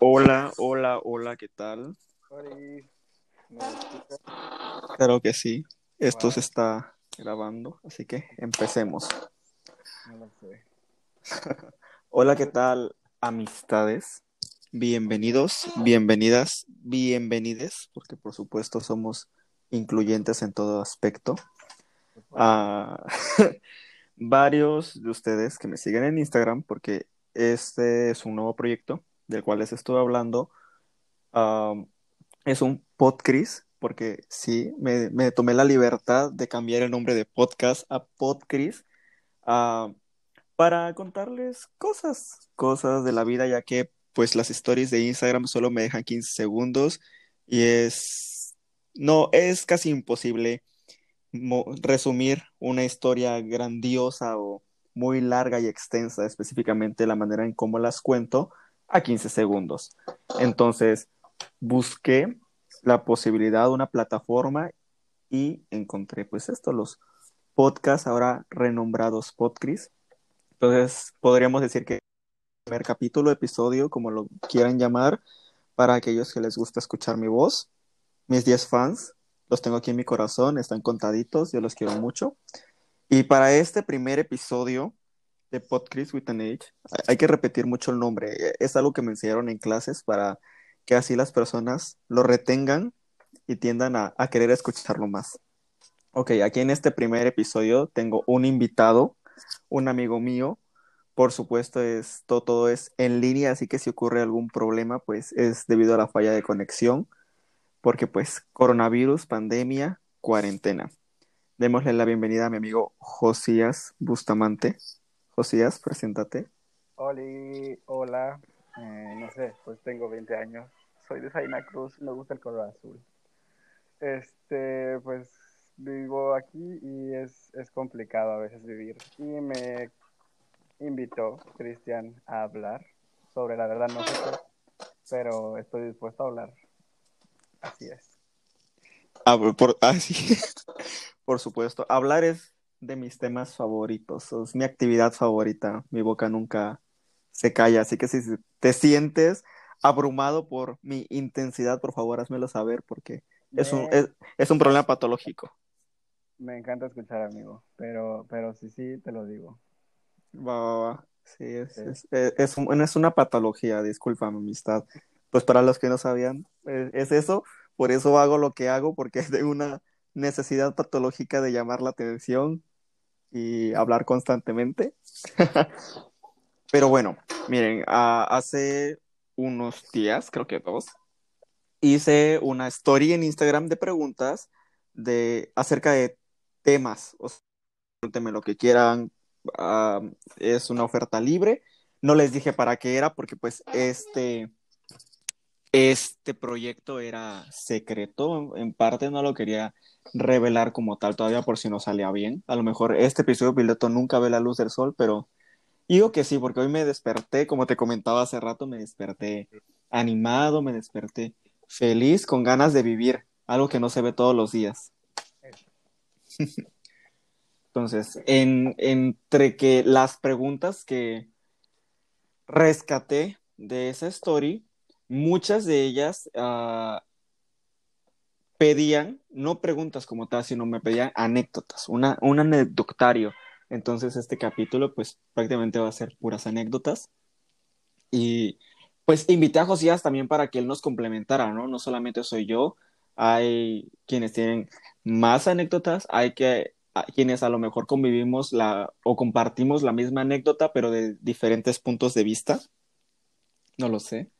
Hola, hola, hola, ¿qué tal? Ori, ¿me escuchas? Claro que sí. Esto Wow, se está grabando, así que empecemos. no lo sé. Hola, ¿qué tal, amistades? Bienvenidos, bienvenidas, bienvenides, porque por supuesto somos incluyentes en todo aspecto. favor. A varios de ustedes que me siguen en Instagram, porque este es un nuevo proyecto del cual les estoy hablando. Es un podcast, porque sí, me, me tomé la libertad de cambiar el nombre de podcast a ah, para contarles cosas, cosas de la vida, ya que pues las stories de Instagram solo me dejan 15 segundos y es, no, es casi imposible resumir una historia grandiosa o muy larga y extensa, específicamente la manera en cómo las cuento, a 15 segundos. Entonces, busqué la posibilidad de una plataforma y encontré pues esto, los podcasts ahora renombrados Podcasts. Entonces, podríamos decir que el primer capítulo, episodio, como lo quieran llamar, para aquellos que les gusta escuchar mi voz, mis 10 fans, los tengo aquí en mi corazón, están contaditos, yo los quiero mucho. Y para este primer episodio de Podcast with an Age, hay que repetir mucho el nombre. Es algo que me enseñaron en clases para que así las personas lo retengan y tiendan a, querer escucharlo más. Ok, aquí en este primer episodio tengo un invitado, un amigo mío. Por supuesto, esto todo es en línea, así que si ocurre algún problema, pues es debido a la falla de conexión, porque pues coronavirus, pandemia, cuarentena. Démosle la bienvenida a mi amigo Josías Bustamante. Josías, preséntate. Oli, hola. Eh, no sé, pues tengo 20 años. Soy de Saina Cruz, me gusta el color azul. Este, pues vivo aquí y es, es complicado a veces vivir. Y me invitó Cristian a hablar sobre la verdad, no sé qué, pero estoy dispuesto a hablar. Así es. Ah, por, ah, sí. Por supuesto, hablar es de mis temas favoritos, es mi actividad favorita, mi boca nunca se calla, así que si te sientes abrumado por mi intensidad, por favor, házmelo saber porque es un, es, es un problema patológico. me encanta escuchar, amigo, pero, pero sí, sí, te lo digo. Va, va, va. Sí, es, Sí. es, es, es un- es una patología, disculpa, mi amistad. Pues para los que no sabían, eh, es eso, por eso hago lo que hago, porque es de una necesidad patológica de llamar la atención y hablar constantemente. Pero bueno, miren, hace unos días, creo que dos, hice una story en Instagram de preguntas de acerca de temas. O sea, pregúntenme lo que quieran. ah, es una oferta libre. No les dije para qué era, porque pues este, este proyecto era secreto. En parte no lo quería revelar como tal todavía por si no salía bien. A lo mejor este episodio piloto nunca ve la luz del sol, pero Digo que sí, porque hoy me desperté, como te comentaba hace rato, me desperté animado, me desperté feliz, con ganas de vivir, algo que no se ve todos los días. Entonces, en, entre que las preguntas que rescaté de esa story, muchas de ellas ah, pedían, no preguntas como tal, sino me pedían anécdotas, una, un anecdotario. Entonces, este capítulo, pues prácticamente va a ser puras anécdotas. Y pues invité a Josías también para que él nos complementara, ¿no? No solamente soy yo, hay quienes tienen más anécdotas, hay que, quienes a lo mejor convivimos la, o compartimos la misma anécdota, pero de diferentes puntos de vista. No lo sé.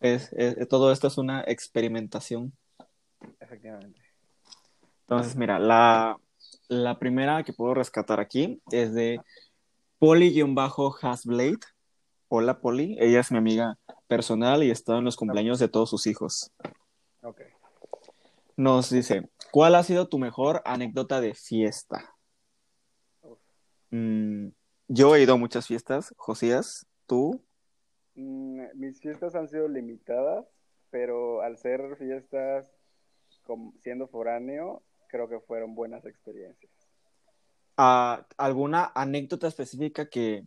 Es- todo esto es una experimentación. Efectivamente. Entonces, mira, la, la primera que puedo rescatar aquí es de Poli-Hasblade. Hola, Poli. Ella es mi amiga personal y está en los cumpleaños de todos sus hijos. Ok. Nos dice, ¿cuál ha sido tu mejor anécdota de fiesta? Mm, yo he ido a muchas fiestas. Josías, tú. Mm, mis fiestas han sido limitadas, pero al ser fiestas com- siendo foráneo, creo que fueron buenas experiencias. ah, ¿alguna anécdota específica que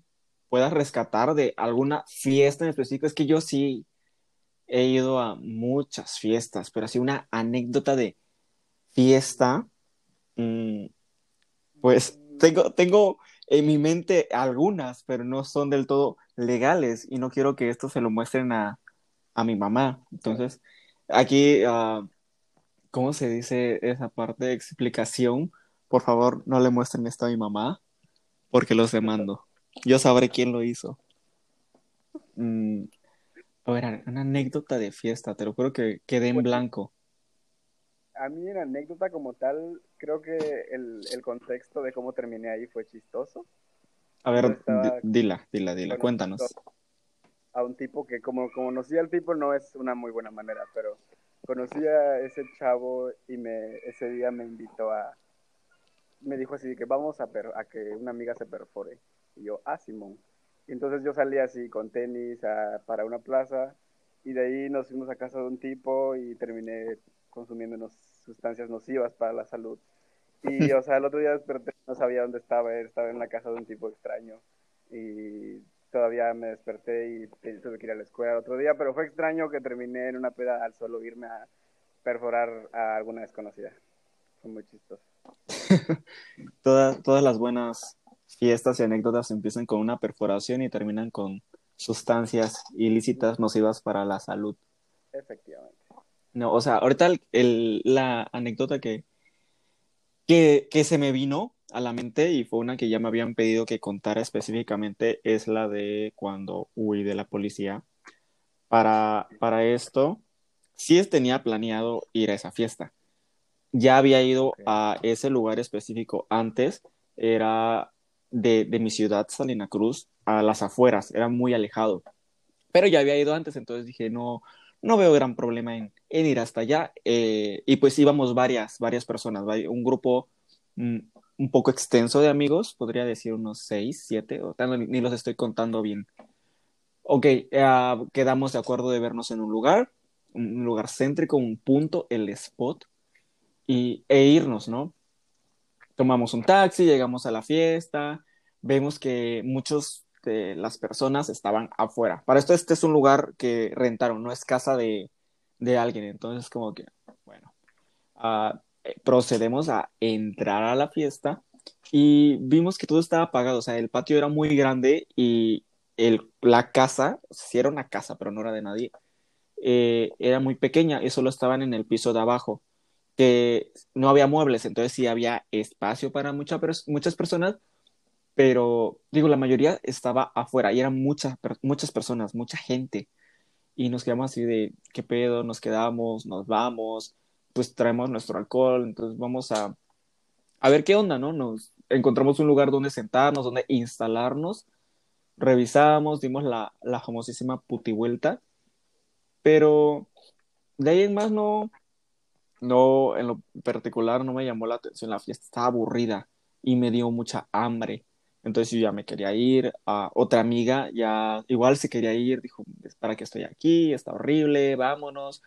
puedas rescatar de alguna fiesta en específico? Es que yo sí, he ido a muchas fiestas, pero así una anécdota de fiesta, mm, pues tengo, tengo en mi mente algunas, pero no son del todo legales y no quiero que esto se lo muestren a, a mi mamá. Entonces, aquí, uh, ¿cómo se dice esa parte de explicación? Por favor, no le muestren esto a mi mamá porque los demando. Yo sabré quién lo hizo. Mm, a ver, una anécdota de fiesta, te lo juro que quedé en blanco. A mí en anécdota como tal, creo que el, el contexto de cómo terminé ahí fue chistoso. A ver, dila, dila, dila, cuéntanos. A un tipo que como conocía al tipo no es una muy buena manera, pero conocí a ese chavo y me ese día me invitó a me dijo así que vamos a, a que una amiga se perfore. Y yo ah Simón y entonces yo salí así con tenis para una plaza y de ahí nos fuimos a casa de un tipo y terminé consumiendo sustancias nocivas para la salud. Y o sea el otro día desperté no sabía dónde estaba estaba en la casa de un tipo extraño y todavía me desperté y tuve que ir a la escuela otro día, pero fue extraño que terminé en una peda al solo irme a perforar a alguna desconocida. Fue muy chistoso. todas, todas las buenas fiestas y anécdotas empiezan con una perforación y terminan con sustancias ilícitas nocivas para la salud. Efectivamente. No, o sea, ahorita el, la anécdota que, que, que se me vino a la mente y fue una que ya me habían pedido que contara específicamente, es la de cuando huí de la policía. Para, para esto, sí tenía planeado ir a esa fiesta. Ya había ido a ese lugar específico antes, era de, de mi ciudad, Salina Cruz, a las afueras, era muy alejado. Pero ya había ido antes, entonces dije, no, no veo gran problema en, en ir hasta allá. Eh, y pues íbamos varias, varias personas, un grupo mm, un poco extenso de amigos, podría decir unos seis, siete, o ni los estoy contando bien. Ok, eh, quedamos de acuerdo de vernos en un lugar, un lugar céntrico, un punto, el spot, y, e irnos, ¿no? Tomamos un taxi, llegamos a la fiesta, vemos que muchos de las personas estaban afuera. Para esto este es un lugar que rentaron, no es casa de, de alguien, entonces como que, bueno, uh, procedemos a entrar a la fiesta y vimos que todo estaba apagado, o sea, el patio era muy grande y el, la casa, sí era una casa, pero no era de nadie, eh, era muy pequeña y solo estaban en el piso de abajo, que no había muebles, entonces sí había espacio para mucha, muchas personas, pero digo, la mayoría estaba afuera y eran muchas, muchas personas, mucha gente. Y nos quedamos así de, ¿qué pedo? Nos quedamos, nos vamos pues traemos nuestro alcohol, entonces vamos a, a ver qué onda, ¿no? Nos encontramos un lugar donde sentarnos, donde instalarnos, revisamos, dimos la, la famosísima putivuelta, pero de ahí en más no, no, en lo particular no me llamó la atención la fiesta, estaba aburrida y me dio mucha hambre. Entonces yo ya me quería ir, a otra amiga ya igual se quería ir, dijo, ¿para qué estoy aquí? Está horrible, vámonos.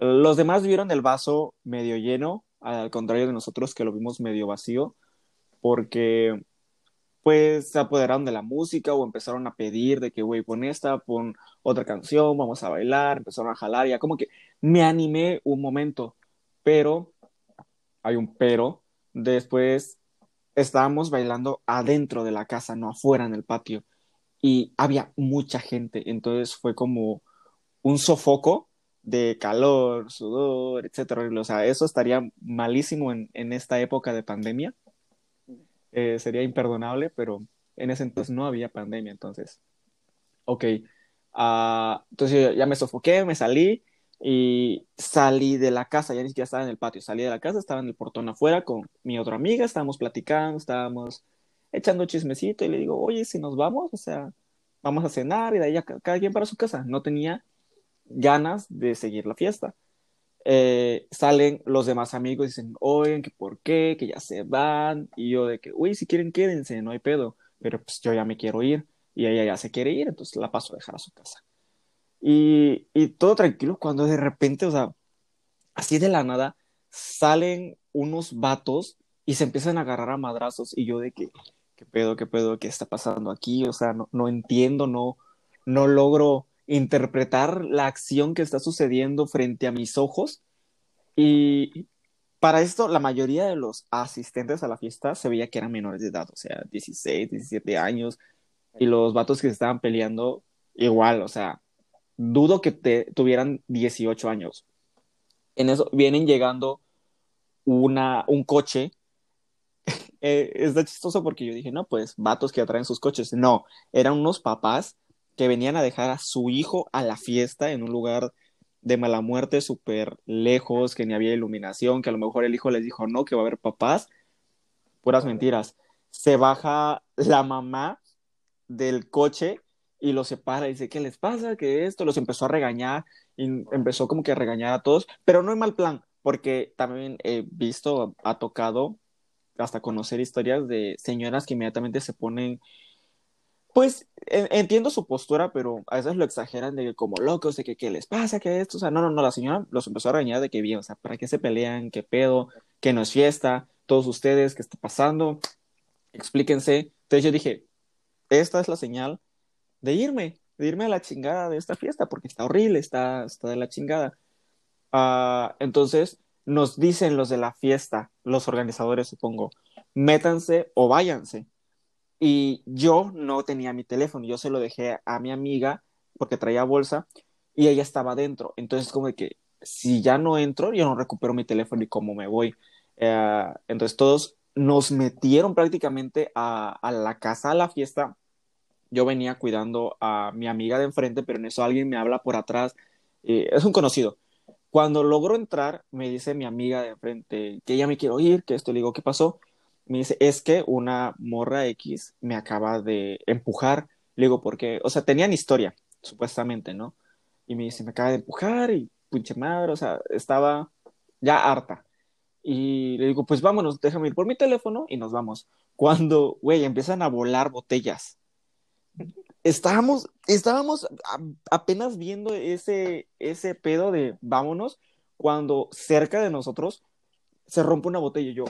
Los demás vieron el vaso medio lleno, al contrario de nosotros que lo vimos medio vacío, porque pues se apoderaron de la música o empezaron a pedir de que, güey, pon esta, pon otra canción, vamos a bailar, empezaron a jalar, ya como que me animé un momento, pero, hay un pero, después estábamos bailando adentro de la casa, no afuera en el patio, y había mucha gente, entonces fue como un sofoco de calor, sudor, etcétera. O sea, eso estaría malísimo en, en esta época de pandemia. Eh, sería imperdonable, pero en ese entonces no había pandemia, entonces. Ok. Uh, entonces ya me sofoqué, me salí y salí de la casa, ya ni siquiera estaba en el patio, salí de la casa, estaba en el portón afuera con mi otra amiga, estábamos platicando, estábamos echando chismecito y le digo, oye, si nos vamos, o sea, vamos a cenar y de ahí ya cada quien para su casa. No tenía ganas de seguir la fiesta. Eh, salen los demás amigos y dicen, oigan, que por qué, que ya se van, y yo de que, uy, si quieren quédense, no hay pedo, pero pues yo ya me quiero ir, y ella ya se quiere ir, entonces la paso a dejar a su casa. Y, y todo tranquilo cuando de repente, o sea, así de la nada, salen unos vatos y se empiezan a agarrar a madrazos, y yo de que, ¿qué pedo, qué pedo, qué está pasando aquí? O sea, no, no entiendo, no, no logro interpretar la acción que está sucediendo frente a mis ojos. Y para esto, la mayoría de los asistentes a la fiesta se veía que eran menores de edad, o sea, 16, 17 años, y los vatos que estaban peleando, igual, o sea, dudo que tuvieran 18 años. En eso vienen llegando una, un coche. eh, está chistoso porque yo dije, no, pues vatos que atraen sus coches. No, eran unos papás que venían a dejar a su hijo a la fiesta en un lugar de mala muerte súper lejos, que ni había iluminación, que a lo mejor el hijo les dijo no, que va a haber papás. Puras mentiras. Se baja la mamá del coche y los separa y dice, ¿qué les pasa? ¿Qué esto? Los empezó a regañar y empezó como que a regañar a todos, pero no hay mal plan, porque también he visto, ha tocado hasta conocer historias de señoras que inmediatamente se ponen pues entiendo su postura, pero a veces lo exageran de que como locos, de que qué les pasa, que esto, o sea, no, no, no, la señora los empezó a regañar de que bien, o sea, ¿para qué se pelean? ¿Qué pedo? ¿Que no es fiesta? Todos ustedes, ¿qué está pasando? Explíquense. Entonces yo dije, esta es la señal de irme, de irme a la chingada de esta fiesta, porque está horrible, está, está de la chingada. Uh, entonces nos dicen los de la fiesta, los organizadores supongo, métanse o váyanse. Y yo no tenía mi teléfono, yo se lo dejé a mi amiga porque traía bolsa y ella estaba dentro. Entonces, como que si ya no entro, yo no recupero mi teléfono y cómo me voy. Uh, entonces, todos nos metieron prácticamente a, a, la casa, a la fiesta. Yo venía cuidando a mi amiga de enfrente, pero en eso alguien me habla por atrás. Eh, es un conocido. Cuando logro entrar, me dice mi amiga de enfrente que ella me quiere oír, que esto le digo, ¿qué pasó? Me dice, es que una morra X me acaba de empujar. Le digo, ¿por qué? O sea, tenían historia, supuestamente, ¿no? Y me dice, me acaba de empujar y pinche madre, o sea, estaba ya harta. Y le digo, pues vámonos, déjame ir por mi teléfono y nos vamos. Cuando, güey, empiezan a volar botellas. Estábamos, estábamos apenas viendo ese, ese pedo de vámonos, cuando cerca de nosotros se rompe una botella y yo,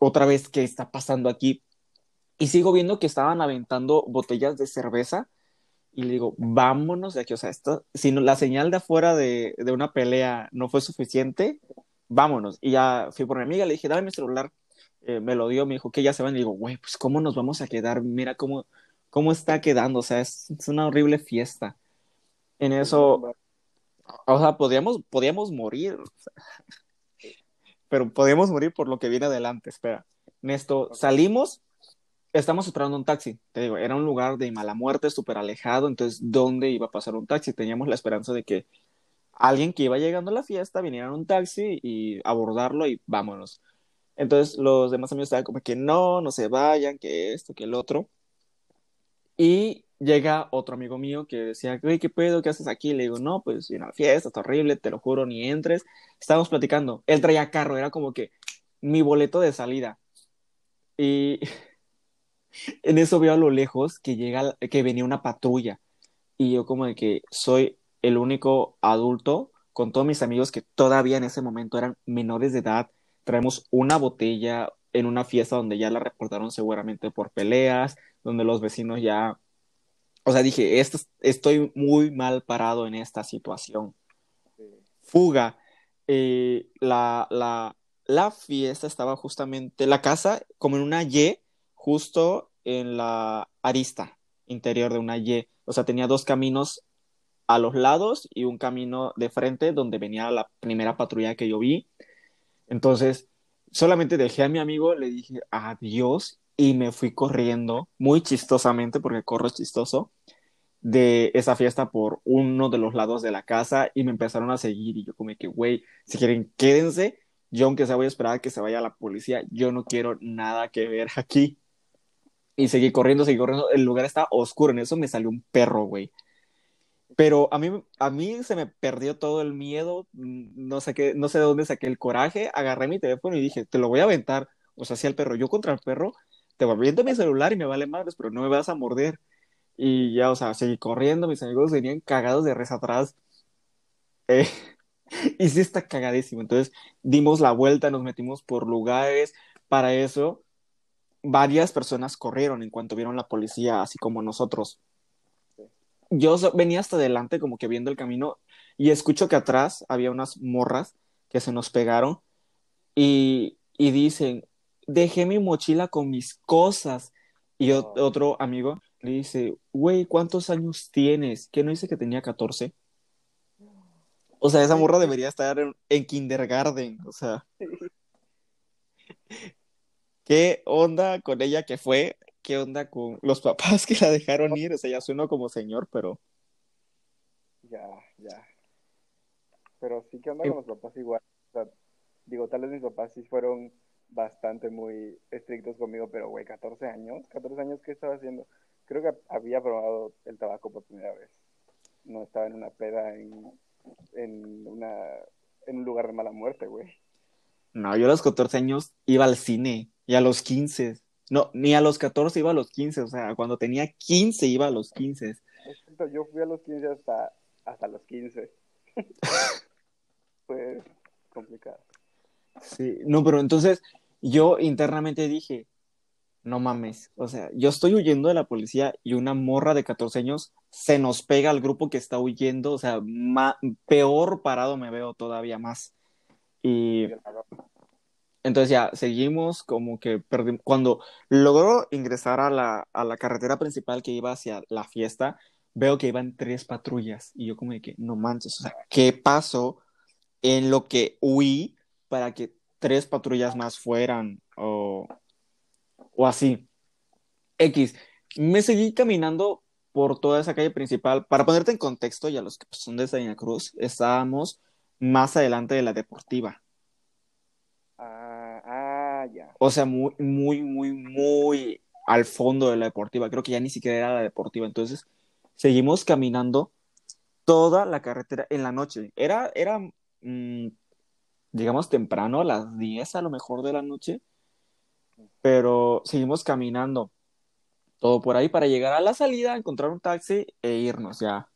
otra vez qué está pasando aquí. Y sigo viendo que estaban aventando botellas de cerveza y le digo, vámonos de aquí. O sea, esto, si no, la señal de afuera de, de, una pelea no fue suficiente, vámonos. Y ya fui por mi amiga, le dije, dame mi celular. Eh, me lo dio, me dijo que ya se van. Y digo, güey, pues cómo nos vamos a quedar. Mira cómo, cómo está quedando. O sea, es, es una horrible fiesta. En eso, o sea, podíamos, podíamos morir pero podemos morir por lo que viene adelante, espera. Néstor, salimos, estamos esperando un taxi, te digo, era un lugar de mala muerte, súper alejado, entonces, ¿dónde iba a pasar un taxi? Teníamos la esperanza de que alguien que iba llegando a la fiesta viniera en un taxi y abordarlo y vámonos. Entonces, los demás amigos estaban como que no, no se vayan, que esto, que el otro. Y llega otro amigo mío que decía, ¿qué pedo? ¿Qué haces aquí? Le digo, no, pues una fiesta, está horrible, te lo juro, ni entres. Estábamos platicando. Él traía carro, era como que mi boleto de salida. Y en eso veo a lo lejos que llega, que venía una patrulla. Y yo como de que soy el único adulto con todos mis amigos que todavía en ese momento eran menores de edad. Traemos una botella en una fiesta donde ya la reportaron seguramente por peleas, donde los vecinos ya o sea, dije, esto, estoy muy mal parado en esta situación. Fuga. Eh, la, la, la fiesta estaba justamente, la casa como en una Y, justo en la arista interior de una Y. O sea, tenía dos caminos a los lados y un camino de frente donde venía la primera patrulla que yo vi. Entonces, solamente dejé a mi amigo, le dije adiós y me fui corriendo, muy chistosamente, porque corro chistoso, de esa fiesta por uno de los lados de la casa y me empezaron a seguir y yo como que, güey, si quieren, quédense, yo aunque sea voy a esperar a que se vaya la policía, yo no quiero nada que ver aquí. Y seguí corriendo, seguí corriendo, el lugar está oscuro, en eso me salió un perro, güey. Pero a mí, a mí se me perdió todo el miedo, no sé, qué, no sé de dónde saqué el coraje, agarré mi teléfono y dije, te lo voy a aventar. O sea, si el perro, yo contra el perro, te aviento mi celular y me vale madres, pero no me vas a morder. Y ya, o sea, seguí corriendo, mis amigos venían cagados de res atrás. Eh, y sí está cagadísimo. Entonces dimos la vuelta, nos metimos por lugares. Para eso, varias personas corrieron en cuanto vieron la policía, así como nosotros. yo venía hasta adelante como que viendo el camino y escucho que atrás había unas morras que se nos pegaron y, y dicen, dejé mi mochila con mis cosas. Y otro amigo le dice, güey, ¿cuántos años tienes? ¿Qué no dice que tenía 14? O sea, esa morra debería estar en, en kindergarten. O sea, ¿qué onda con ella que fue? ¿Qué onda con los papás que la dejaron ir? O sea, ya sueno como señor, pero Ya, ya. Pero sí que onda Eh. con los papás igual. O sea, digo, tal vez mis papás sí fueron bastante muy estrictos conmigo, pero güey, 14 años, 14 años, ¿qué estaba haciendo? Creo que había probado el tabaco por primera vez. No estaba en una peda en, en una en un lugar de mala muerte, güey. no, yo a los 14 años iba al cine y a los 15. No, ni a los 14 iba a los 15. O sea, cuando tenía 15 iba a los 15. Exacto, Yo fui a los 15 hasta, hasta los 15. Fue complicado. Sí, no, pero entonces yo internamente dije, no mames, o sea, yo estoy huyendo de la policía y una morra de 14 años se nos pega al grupo que está huyendo, o sea, peor parado me veo todavía más. Y entonces ya seguimos como que perdimos. Cuando logró ingresar a la, a la carretera principal que iba hacia la fiesta, veo que iban tres patrullas y yo como que, no manches, o sea, ¿qué pasó en lo que huí para que tres patrullas más fueran o, o así? X, me seguí caminando por toda esa calle principal. Para ponerte en contexto, y a los que pues, son de Santa Cruz, estábamos más adelante de la deportiva. Ah, ah, ya. O sea, muy, muy, muy, muy al fondo de la deportiva. Creo que ya ni siquiera era la deportiva. Entonces, seguimos caminando toda la carretera en la noche. Era, era, mm, digamos, temprano, a las 10 a lo mejor de la noche. Pero seguimos caminando todo por ahí para llegar a la salida, encontrar un taxi e irnos ya.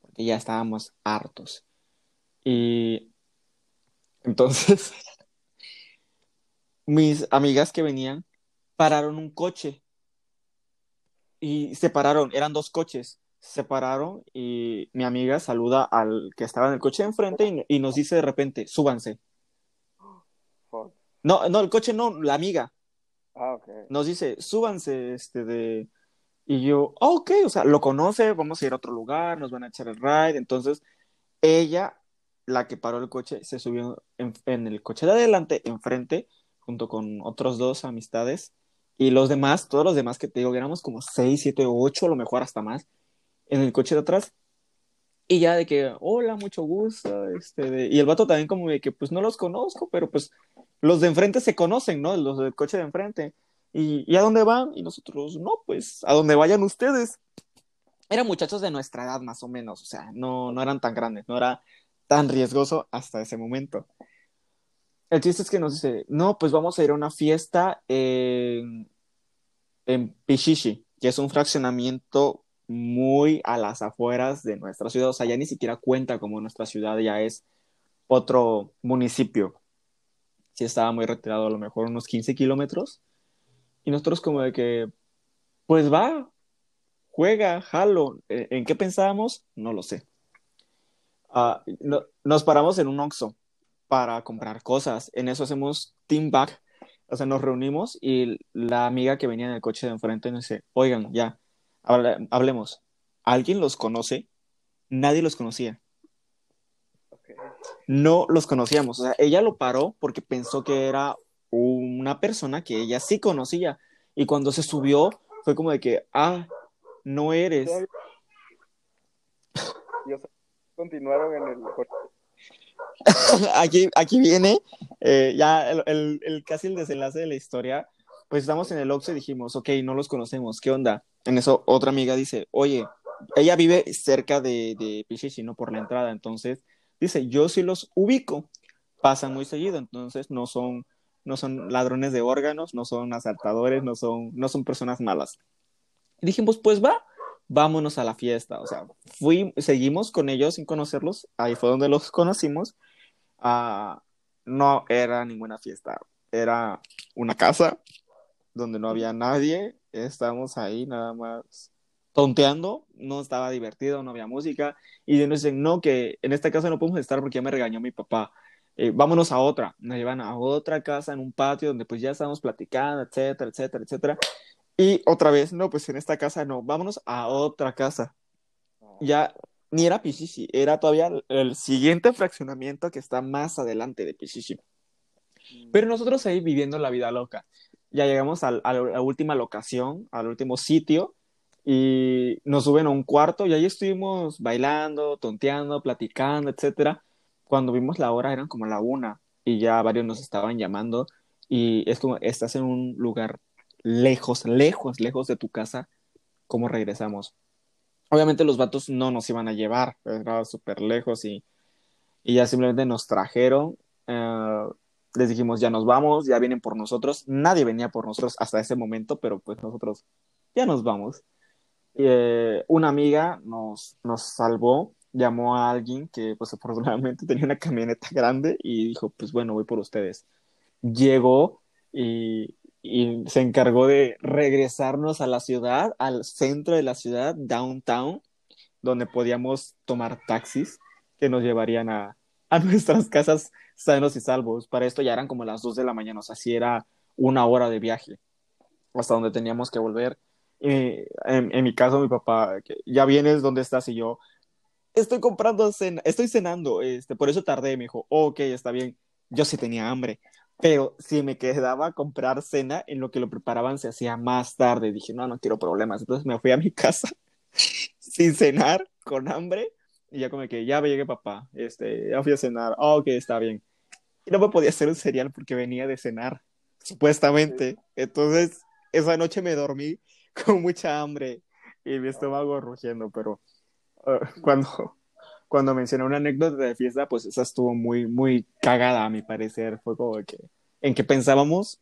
Porque ya estábamos hartos. Y entonces, mis amigas que venían pararon un coche y se pararon, eran dos coches, se pararon y mi amiga saluda al que estaba en el coche de enfrente y, y nos dice de repente, súbanse. No, no, el coche no, la amiga Ah, ok. nos dice, súbanse, este de... Y yo, "Ah, ok, o sea, lo conoce, vamos a ir a otro lugar, nos van a echar el ride. Entonces, ella, la que paró el coche, se subió en, en el coche de adelante, enfrente, junto con otros dos amistades. Y los demás, todos los demás que te digo, éramos como seis, siete, ocho, a lo mejor hasta más, en el coche de atrás. Y ya de que, hola, mucho gusto, este, de- y el vato también como de que, pues no los conozco, pero pues los de enfrente se conocen, ¿no? Los del coche de enfrente. ¿Y, ¿y a dónde van? Y nosotros, no, pues a donde vayan ustedes. Eran muchachos de nuestra edad, más o menos, o sea, no, no eran tan grandes, no era tan riesgoso hasta ese momento. El chiste es que nos dice, no, pues vamos a ir a una fiesta en, en Pichichi, que es un fraccionamiento muy a las afueras de nuestra ciudad, o sea, ya ni siquiera cuenta como nuestra ciudad, ya es otro municipio. Sí estaba muy retirado, a lo mejor unos 15 kilómetros. Y nosotros como de que, pues va, juega, jalo. Eh, ¿En qué pensábamos? No lo sé. Ah, no- nos paramos en un Oxxo para comprar cosas. En eso hacemos team back. O sea, nos reunimos y la amiga que venía en el coche de enfrente nos dice, oigan, ya, hable- hablemos. ¿Alguien los conoce? Nadie los conocía. No los conocíamos. O sea, ella lo paró porque pensó que era una persona que ella sí conocía. Y cuando se subió, fue como de que, ah, no eres. Y, o sea, continuaron en el aquí, aquí viene eh, ya el, el- el- casi el desenlace de la historia. Pues estamos en el Oxxo y dijimos, ok, no los conocemos, ¿qué onda? En eso otra amiga dice, oye, ella vive cerca de, de Pichichi, no por la entrada, entonces dice, yo sí los ubico, pasan muy seguido, entonces no son, no son ladrones de órganos, no son asaltadores, no son, no son personas malas. Y dijimos, pues va, vámonos a la fiesta, o sea, fui, seguimos con ellos sin conocerlos, ahí fue donde los conocimos. Ah, no era ninguna fiesta, era una casa donde no había nadie, estábamos ahí nada más tonteando, no estaba divertido, no había música, y nos dicen, no, que en esta casa no podemos estar porque ya me regañó mi papá. Eh, vámonos a otra, nos llevan a otra casa en un patio donde pues ya estábamos platicando, etcétera, etcétera, etcétera. Y otra vez, no, pues en esta casa no, vámonos a otra casa. Ya ni era Pichichi, era todavía el siguiente fraccionamiento que está más adelante de Pichichi. Mm. Pero nosotros ahí viviendo la vida loca. Ya llegamos a, la última locación, al último sitio, y nos suben a un cuarto y ahí estuvimos bailando, tonteando, platicando, etcétera. Cuando vimos la hora eran como la una y ya varios nos estaban llamando y esto, estás en un lugar lejos, lejos, lejos de tu casa, ¿cómo regresamos? Obviamente los vatos no nos iban a llevar, era súper lejos y, y, ya simplemente nos trajeron. Eh, les dijimos, ya nos vamos, ya vienen por nosotros. Nadie venía por nosotros hasta ese momento, pero pues nosotros ya nos vamos. Eh, una amiga nos, nos salvó, llamó a alguien que pues afortunadamente tenía una camioneta grande y dijo, pues bueno, voy por ustedes. Llegó y, y se encargó de regresarnos a la ciudad, al centro de la ciudad, downtown, donde podíamos tomar taxis que nos llevarían a, a nuestras casas sanos y salvos. Para esto ya eran como las 2 de la mañana, o sea, sí era una hora de viaje hasta donde teníamos que volver. En, en, mi caso, mi papá, que ya vienes, ¿dónde estás? Y yo, estoy comprando cena, estoy cenando, este, por eso tardé. Me dijo, ok, está bien. Yo sí tenía hambre. Pero si me quedaba a comprar cena, en lo que lo preparaban se hacía más tarde. Dije, no, no quiero problemas. Entonces me fui a mi casa sin cenar, con hambre. Y ya como que ya llegué papá, este, ya fui a cenar. Oh, ok, está bien. Y no me podía hacer un cereal porque venía de cenar, supuestamente. Entonces, esa noche me dormí con mucha hambre y mi estómago rugiendo, pero uh, cuando cuando mencioné una anécdota de fiesta, pues esa estuvo muy, muy cagada a mi parecer. Fue como que, ¿en qué pensábamos?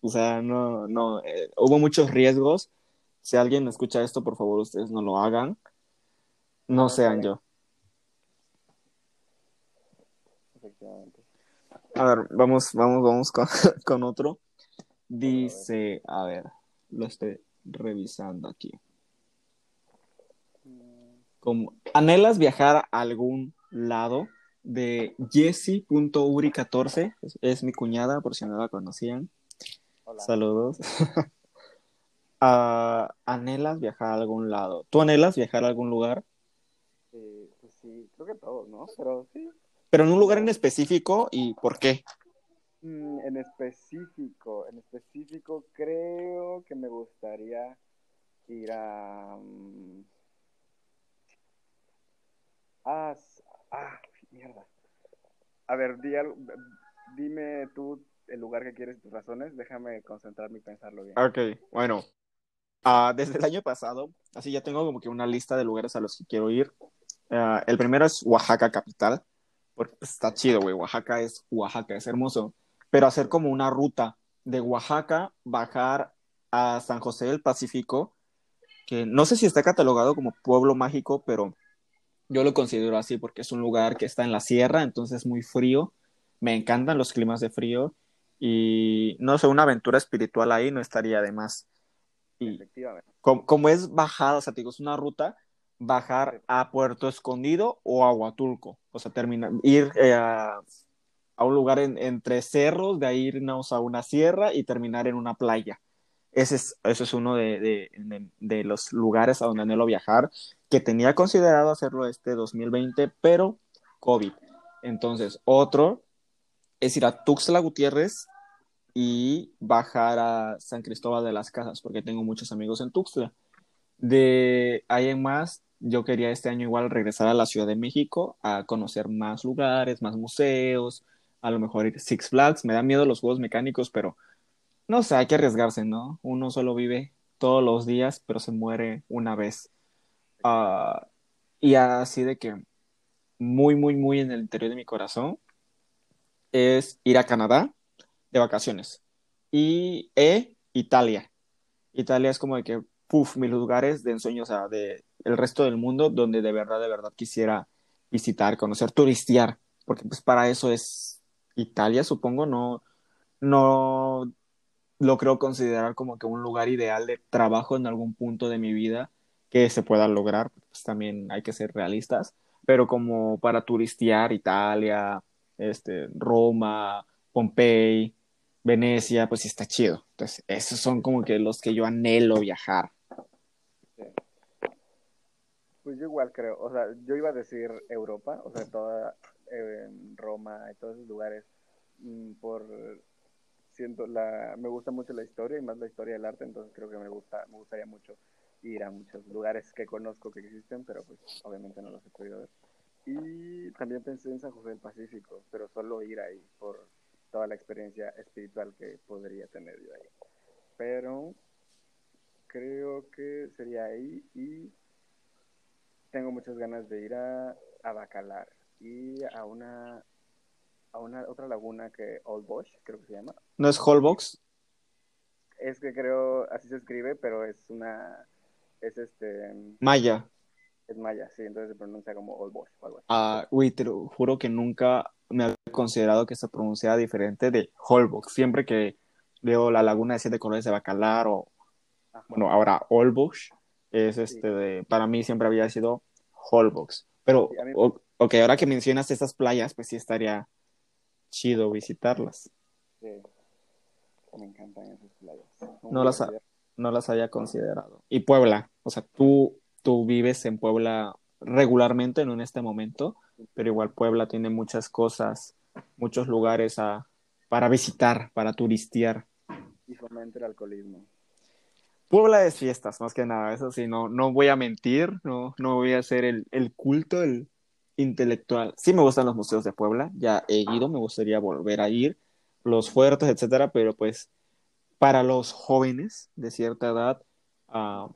O sea, no, no, eh, hubo muchos riesgos. Si alguien escucha esto, por favor, ustedes no lo hagan. No sean yo. Efectivamente. A ver, vamos, vamos, vamos con, con otro. Dice, a ver, lo estoy revisando aquí como anhelas viajar a algún lado de Jessie.uri14, es, mi cuñada, por si no la conocían. Saludos. Ah, ¿Anhelas viajar a algún lado? ¿Tú anhelas viajar a algún lugar? Eh, pues sí, creo que todos, ¿no? Pero sí. Pero en un lugar en específico y por qué? Mm, en específico, en específico creo que me gustaría ir a... Mm, Ah, ah, mierda. A ver, dime tú el lugar que quieres, tus razones. Déjame concentrarme y pensarlo bien. Ok, bueno. Ah, desde el año pasado, así ya tengo como que una lista de lugares a los que quiero ir. Ah, el primero es Oaxaca capital, porque está chido, güey. Oaxaca es Oaxaca, es hermoso. Pero hacer como una ruta de Oaxaca, bajar a San José del Pacífico, que no sé si está catalogado como pueblo mágico, pero yo lo considero así porque es un lugar que está en la sierra, entonces es muy frío. Me encantan los climas de frío y no sé, una aventura espiritual ahí no estaría de más. Y Efectivamente. Como, es bajada, o sea, te digo, es una ruta, bajar a Puerto Escondido o a Huatulco, o sea, terminar, ir eh, a, un lugar entre cerros, de ahí irnos a una sierra y terminar en una playa. Ese es, ese es uno de, de, de, los lugares a donde anhelo viajar, que tenía considerado hacerlo este 2020, pero COVID. Entonces, otro es ir a Tuxtla Gutiérrez y bajar a San Cristóbal de las Casas, porque tengo muchos amigos en Tuxtla. De ahí en más, yo quería este año igual regresar a la Ciudad de México a conocer más lugares, más museos, a lo mejor ir Six Flags. Me da miedo los juegos mecánicos, pero no sé, hay que arriesgarse, ¿no? Uno solo vive todos los días, pero se muere una vez. Ah, y así de que muy, muy, muy en el interior de mi corazón es ir a Canadá de vacaciones. Y e, Italia. Italia es como de que, puff, mis lugares de ensueño, o sea, de el resto del mundo donde de verdad, de verdad quisiera visitar, conocer, turistear, porque pues para eso es Italia, supongo, no, no lo creo considerar como que un lugar ideal de trabajo en algún punto de mi vida que se pueda lograr, pues también hay que ser realistas, pero como para turistear Italia, este, Roma, Pompey, Venecia, pues sí está chido. Entonces, esos son como que los que yo anhelo viajar. Pues yo igual creo, o sea, yo iba a decir Europa, o sea, toda eh, Roma y todos esos lugares, mm, por siento la, me gusta mucho la historia y más la historia del arte, entonces creo que me gusta, me gustaría mucho ir a muchos lugares que conozco que existen, pero pues obviamente no los he podido ver. Y también pensé en San José del Pacífico, pero solo ir ahí por toda la experiencia espiritual que podría tener yo ahí. Pero creo que sería ahí y tengo muchas ganas de ir a, a Bacalar y a una a una otra laguna que Old Bosch, creo que se llama. ¿No es Holbox? Es que creo, así se escribe, pero es una, es este... Maya. Es maya, sí, entonces se pronuncia como Old Bosch o algo así. Ah, uy, te lo juro que nunca me había considerado que se pronunciaba diferente de Holbox. Siempre que veo la laguna de siete colores de Bacalar o, Ajá. bueno, ahora Holbox, es este de, para mí siempre había sido Holbox. Pero, Sí, a mí- o- ok, ahora que mencionas estas playas, pues sí estaría chido visitarlas. Sí. Me encantan esas playas. No las, divertidas. no las había considerado. Y Puebla, o sea, tú, tú vives en Puebla regularmente, no en este momento, pero igual Puebla tiene muchas cosas, muchos lugares a, para visitar, para turistear. Y fomenta el alcoholismo. Puebla es fiestas, más que nada, eso sí, no, no voy a mentir, no, no voy a hacer el, el culto, el intelectual. Sí me gustan los museos de Puebla, ya he ido, me gustaría volver a ir, los fuertes, etcétera, pero pues para los jóvenes de cierta edad, ah,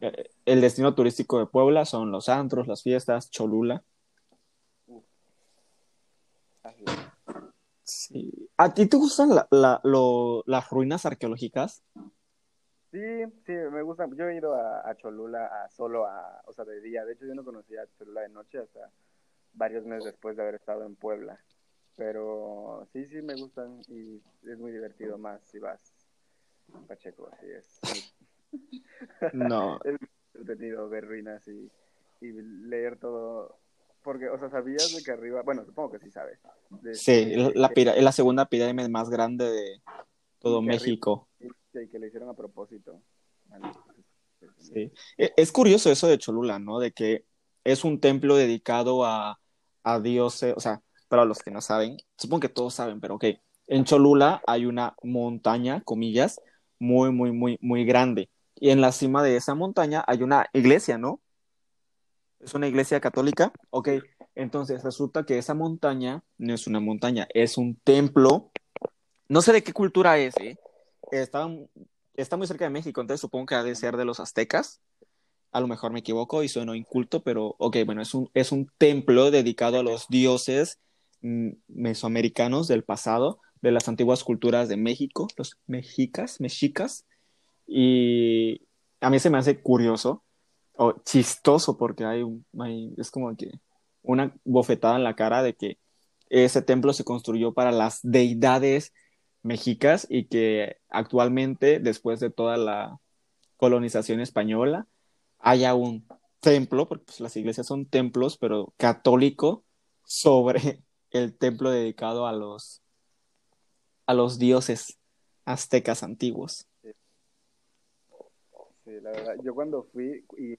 eh, el destino turístico de Puebla son los antros, las fiestas, Cholula. Sí. ¿A ti te gustan la- la- las ruinas arqueológicas? Sí, sí, me gusta. Yo he ido a, a Cholula a solo a, o sea, de día. De hecho, yo no conocía Cholula de noche hasta varios meses después de haber estado en Puebla. Pero sí, sí me gustan y es muy divertido más si vas a Pacheco, así es. No. Es muy entretenido ver ruinas y, y leer todo. Porque, o sea, ¿sabías de que arriba, bueno, supongo que sí sabes. de Sí, que- la, que- pira- es la segunda pirámide más grande de todo que arriba- México. que, que le hicieron a propósito. Pues, es- Sí. E- Es curioso eso de Cholula, ¿no? De que es un templo dedicado a, a dioses, o sea, para los que no saben, supongo que todos saben, pero ok, en Cholula hay una montaña, comillas, muy, muy, muy, muy grande. Y en la cima de esa montaña hay una iglesia, ¿no? Es una iglesia católica, ok. Entonces resulta que esa montaña no es una montaña, es un templo. No sé de qué cultura es, ¿eh? Está, está muy cerca de México, entonces supongo que ha de ser de los aztecas. A lo mejor me equivoco y sueno inculto, pero ok, bueno, es un, es un templo dedicado a los dioses mm, mesoamericanos del pasado, de las antiguas culturas de México, los mexicas, mexicas. Y a mí se me hace curioso o chistoso porque hay, un- es como que una bofetada en la cara de que ese templo se construyó para las deidades mexicas y que actualmente, después de toda la colonización española, haya un templo, porque pues, las iglesias son templos, pero católico, sobre el templo dedicado a los, a los dioses aztecas antiguos. Sí, la verdad, yo cuando fui, y,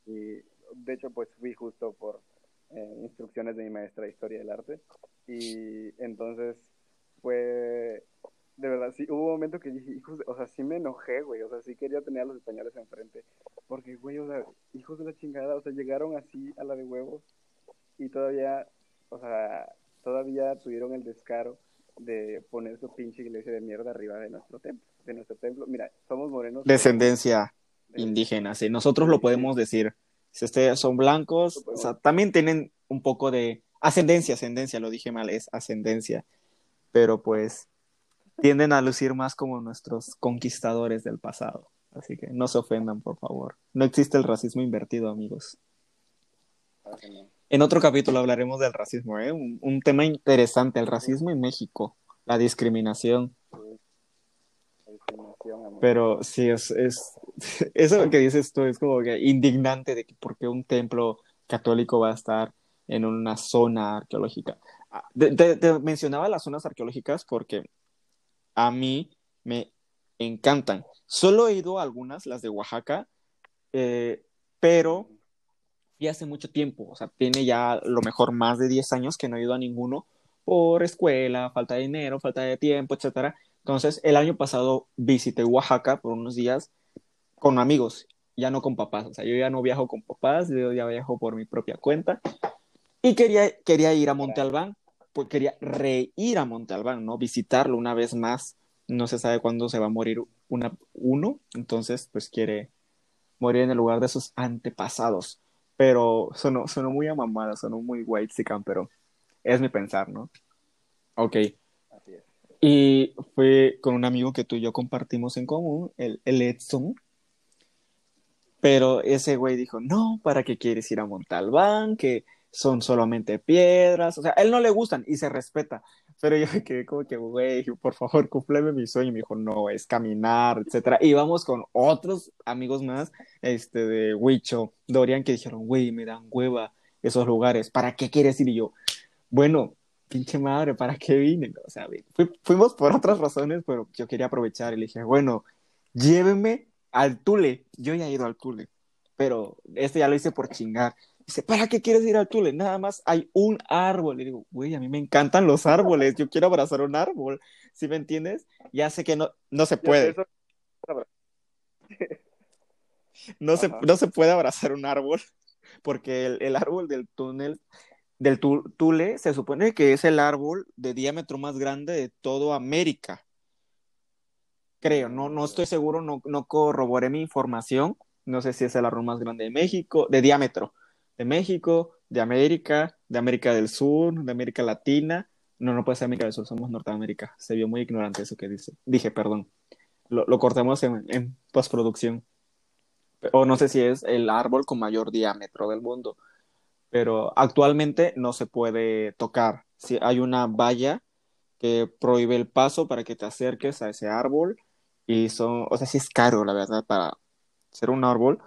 de hecho pues fui justo por eh, instrucciones de mi maestra de Historia del Arte, y entonces fue, de verdad, sí, hubo un momento que dije, hijos, o sea, sí me enojé, güey, o sea, sí quería tener a los españoles enfrente, porque, güey, o sea, hijos de la chingada, o sea, llegaron así a la de huevos, y todavía, o sea, todavía tuvieron el descaro de poner su pinche iglesia de mierda arriba de nuestro templo, de nuestro templo, mira, somos morenos. Descendencia indígena, sí, nosotros lo podemos decir. Si ustedes son blancos, o sea, también tienen un poco de ascendencia, ascendencia, lo dije mal, es ascendencia, pero pues tienden a lucir más como nuestros conquistadores del pasado. Así que no se ofendan, por favor. No existe el racismo invertido, amigos. En otro capítulo hablaremos del racismo, ¿eh? Un, un tema interesante, el racismo en México, la discriminación. Pero sí, es, es eso que dices tú es como que indignante de que por qué un templo católico va a estar en una zona arqueológica. Ah, te, mencionaba las zonas arqueológicas porque a mí me encantan. Solo he ido a algunas, las de Oaxaca, eh, pero fui hace mucho tiempo, o sea, tiene ya lo mejor más de 10 años que no he ido a ninguno por escuela, falta de dinero, falta de tiempo, etcétera. Entonces, el año pasado visité Oaxaca por unos días con amigos, ya no con papás, o sea, yo ya no viajo con papás, yo ya viajo por mi propia cuenta. Y quería, quería ir a Monte Albán, pues quería reír a Monte Albán, ¿no? Visitarlo una vez más. No se sabe cuándo se va a morir una, uno, entonces, pues quiere morir en el lugar de sus antepasados. Pero sonó, sonó muy amamada, sonó muy white pero es mi pensar, ¿no? Ok. Y fue con un amigo que tú y yo compartimos en común, el, el Edson. Pero ese güey dijo, no, ¿para qué quieres ir a Montalbán? Que son solamente piedras. O sea, a él no le gustan y se respeta. Pero yo me quedé como que, güey, por favor, cúmpleme mi sueño. Y me dijo, no, es caminar, etcétera. Y vamos con otros amigos más, este, de Huicho, Dorian, que dijeron, güey, me dan hueva esos lugares. ¿Para qué quieres ir? Y yo, bueno, pinche madre, ¿para qué vine? O sea, fuimos por otras razones, pero yo quería aprovechar y le dije, bueno, llévenme al Tule. Yo ya he ido al Tule, pero este ya lo hice por chingar. Dice, ¿para qué quieres ir al Tule? Nada más hay un árbol. Le digo, güey, a mí me encantan los árboles, yo quiero abrazar un árbol. ¿Sí me entiendes? Ya sé que no, no se puede. No se, no se puede abrazar un árbol porque el, el árbol del túnel del tule se supone que es el árbol de diámetro más grande de toda América. Creo, no, no estoy seguro, no, no corroboré mi información. No sé si es el árbol más grande de México, de diámetro, de México, de América, de América del Sur, de América Latina. No, no puede ser América del Sur, somos Norteamérica. Se vio muy ignorante eso que dice. Dije, perdón. Lo, en, en postproducción. O no sé si es el árbol con mayor diámetro del mundo pero actualmente no se puede tocar. Si hay una valla que prohíbe el paso para que te acerques a ese árbol y son, o sea, sí es caro, la verdad, para ser un árbol.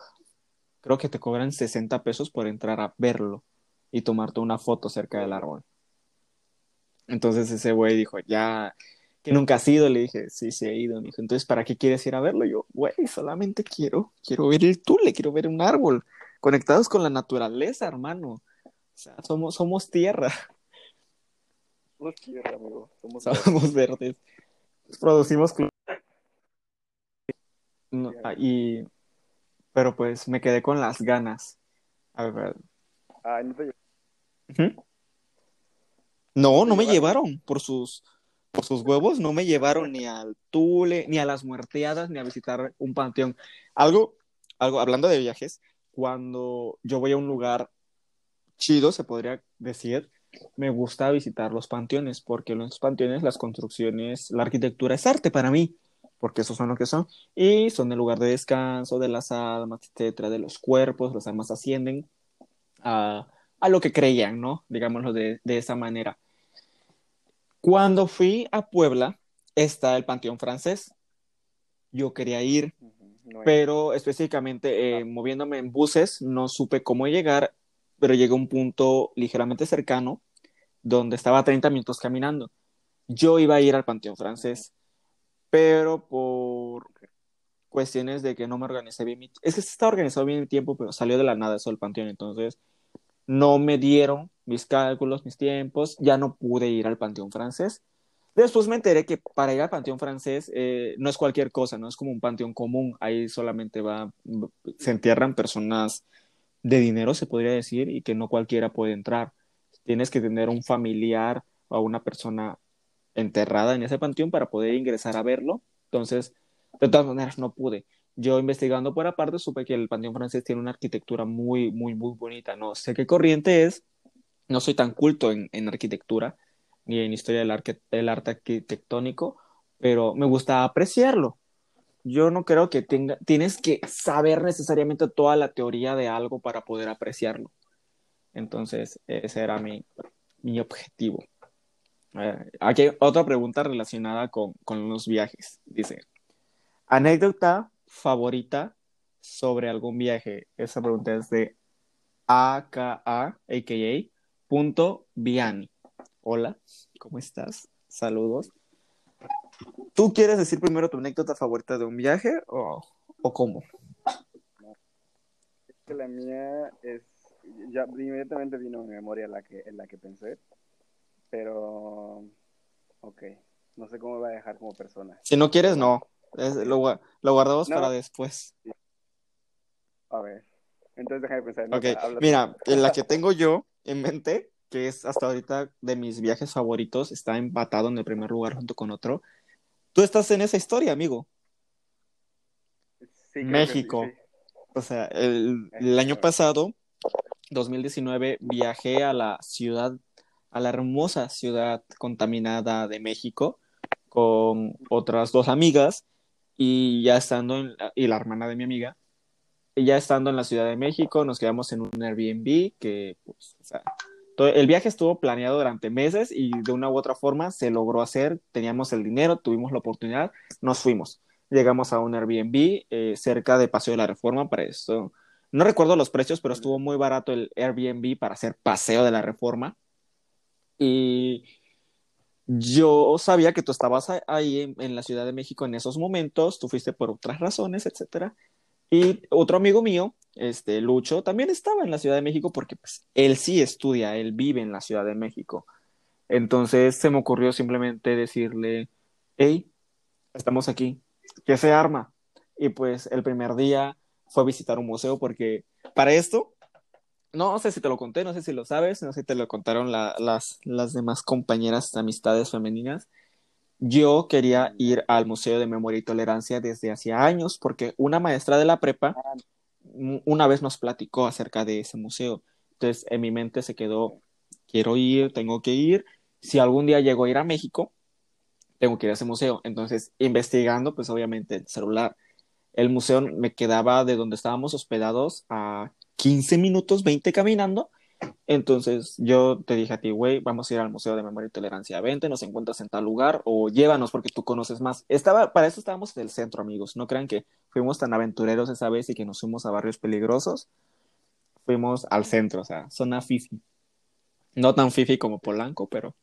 Creo que te cobran 60 pesos por entrar a verlo y tomarte una foto cerca del árbol. Entonces ese güey dijo, ya, que nunca has ido, le dije, sí, sí he ido. Me dijo, entonces, ¿para qué quieres ir a verlo? yo, güey, solamente quiero, quiero ver el tule, quiero ver un árbol conectados con la naturaleza, hermano. O sea, somos, somos tierra. Somos tierra, amigo. Somos, verdes. Producimos. Ah, y... Pero pues me quedé con las ganas. A ver. Ay, no te No, no me llevaron por sus, por sus huevos, no me llevaron ni al Tule, ni a las muerteadas, ni a visitar un panteón. Algo, algo, hablando de viajes, cuando yo voy a un lugar chido, se podría decir, me gusta visitar los panteones, porque en los panteones las construcciones, la arquitectura es arte para mí, porque esos son lo que son, y son el lugar de descanso de las almas, etcétera, de los cuerpos, las almas ascienden a, a lo que creían, ¿no? Digámoslo de, de esa manera. Cuando fui a Puebla, está el Panteón Francés. Yo quería ir, pero específicamente eh, moviéndome en buses, no supe cómo llegar, pero llegué a un punto ligeramente cercano donde estaba 30 minutos caminando. Yo iba a ir al Panteón Francés, pero por cuestiones de que no me organicé bien mi... Es que estaba organizado bien el tiempo, pero salió de la nada eso del Panteón, entonces no me dieron mis cálculos, mis tiempos, ya no pude ir al Panteón Francés Después me enteré que para ir al Panteón francés eh, no es cualquier cosa, no es como un panteón común, ahí solamente va, se entierran personas de dinero, se podría decir, y que no cualquiera puede entrar. Tienes que tener un familiar o una persona enterrada en ese panteón para poder ingresar a verlo. Entonces, de todas maneras, no pude. Yo investigando por aparte supe que el Panteón francés tiene una arquitectura muy, muy, muy bonita. No sé qué corriente es, no soy tan culto en, en arquitectura, ni en historia del, arte arquitectónico, pero me gusta apreciarlo. Yo no creo que tenga, tienes que saber necesariamente toda la teoría de algo para poder apreciarlo. Entonces, ese era mi, mi objetivo. Aquí hay otra pregunta relacionada con, con los viajes. Dice, Anécdota favorita sobre algún viaje. Esa pregunta es de AKA, a.k.a. punto Viani. Hola, ¿cómo estás? Saludos. ¿Tú quieres decir primero tu anécdota favorita de un viaje o, o cómo? La mía es, ya inmediatamente vino a mi memoria la que, en la que pensé, pero, ok, no sé cómo me va a dejar como persona. Si no quieres, no. Es- lo, gua- lo guardamos No. para después. A ver, entonces déjame pensar. no, Ok, habla tú. mira, en la que tengo yo en mente, que es hasta ahorita de mis viajes favoritos, está empatado en el primer lugar junto con otro. Tú estás en esa historia, amigo. Sí, México. sí, sí. O sea, el, el año pasado, 2019, viajé a la ciudad, a la hermosa ciudad contaminada de México con otras dos amigas y ya estando en, y la hermana de mi amiga, y ya estando en la Ciudad de México, nos quedamos en un Airbnb que, pues, el viaje estuvo planeado durante meses y de una u otra forma se logró hacer, teníamos el dinero, tuvimos la oportunidad, nos fuimos. Llegamos a un Airbnb eh, cerca de Paseo de la Reforma para esto. No recuerdo los precios, pero estuvo muy barato el Airbnb para hacer Paseo de la Reforma. Y yo sabía que tú estabas ahí en, la Ciudad de México en esos momentos, tú fuiste por otras razones, etcétera. Y otro amigo mío, este Lucho, también estaba en la Ciudad de México porque pues, él sí estudia, él vive en la Ciudad de México. Entonces se me ocurrió simplemente decirle, hey, estamos aquí, ¿qué se arma? Y pues el primer día fue a visitar un museo porque para esto, no sé si te lo conté, no sé si lo sabes, no sé si te lo contaron la- las, las demás compañeras de amistades femeninas. Yo quería ir al Museo de Memoria y Tolerancia desde hacía años porque una maestra de la prepa una vez nos platicó acerca de ese museo. Entonces en mi mente se quedó, quiero ir, tengo que ir. Si algún día llego a ir a México, tengo que ir a ese museo. Entonces, investigando, pues obviamente el celular. El museo me quedaba de donde estábamos hospedados a 15 minutos, 20 caminando. Entonces yo te dije a ti, güey, vamos a ir al Museo de Memoria y Tolerancia. Vente, nos encuentras en tal lugar o llévanos porque tú conoces más. Estaba, para eso estábamos en el centro, amigos. No crean que fuimos tan aventureros esa vez y que nos fuimos a barrios peligrosos. Fuimos al centro, o sea, zona fifi. No tan fifi como Polanco, pero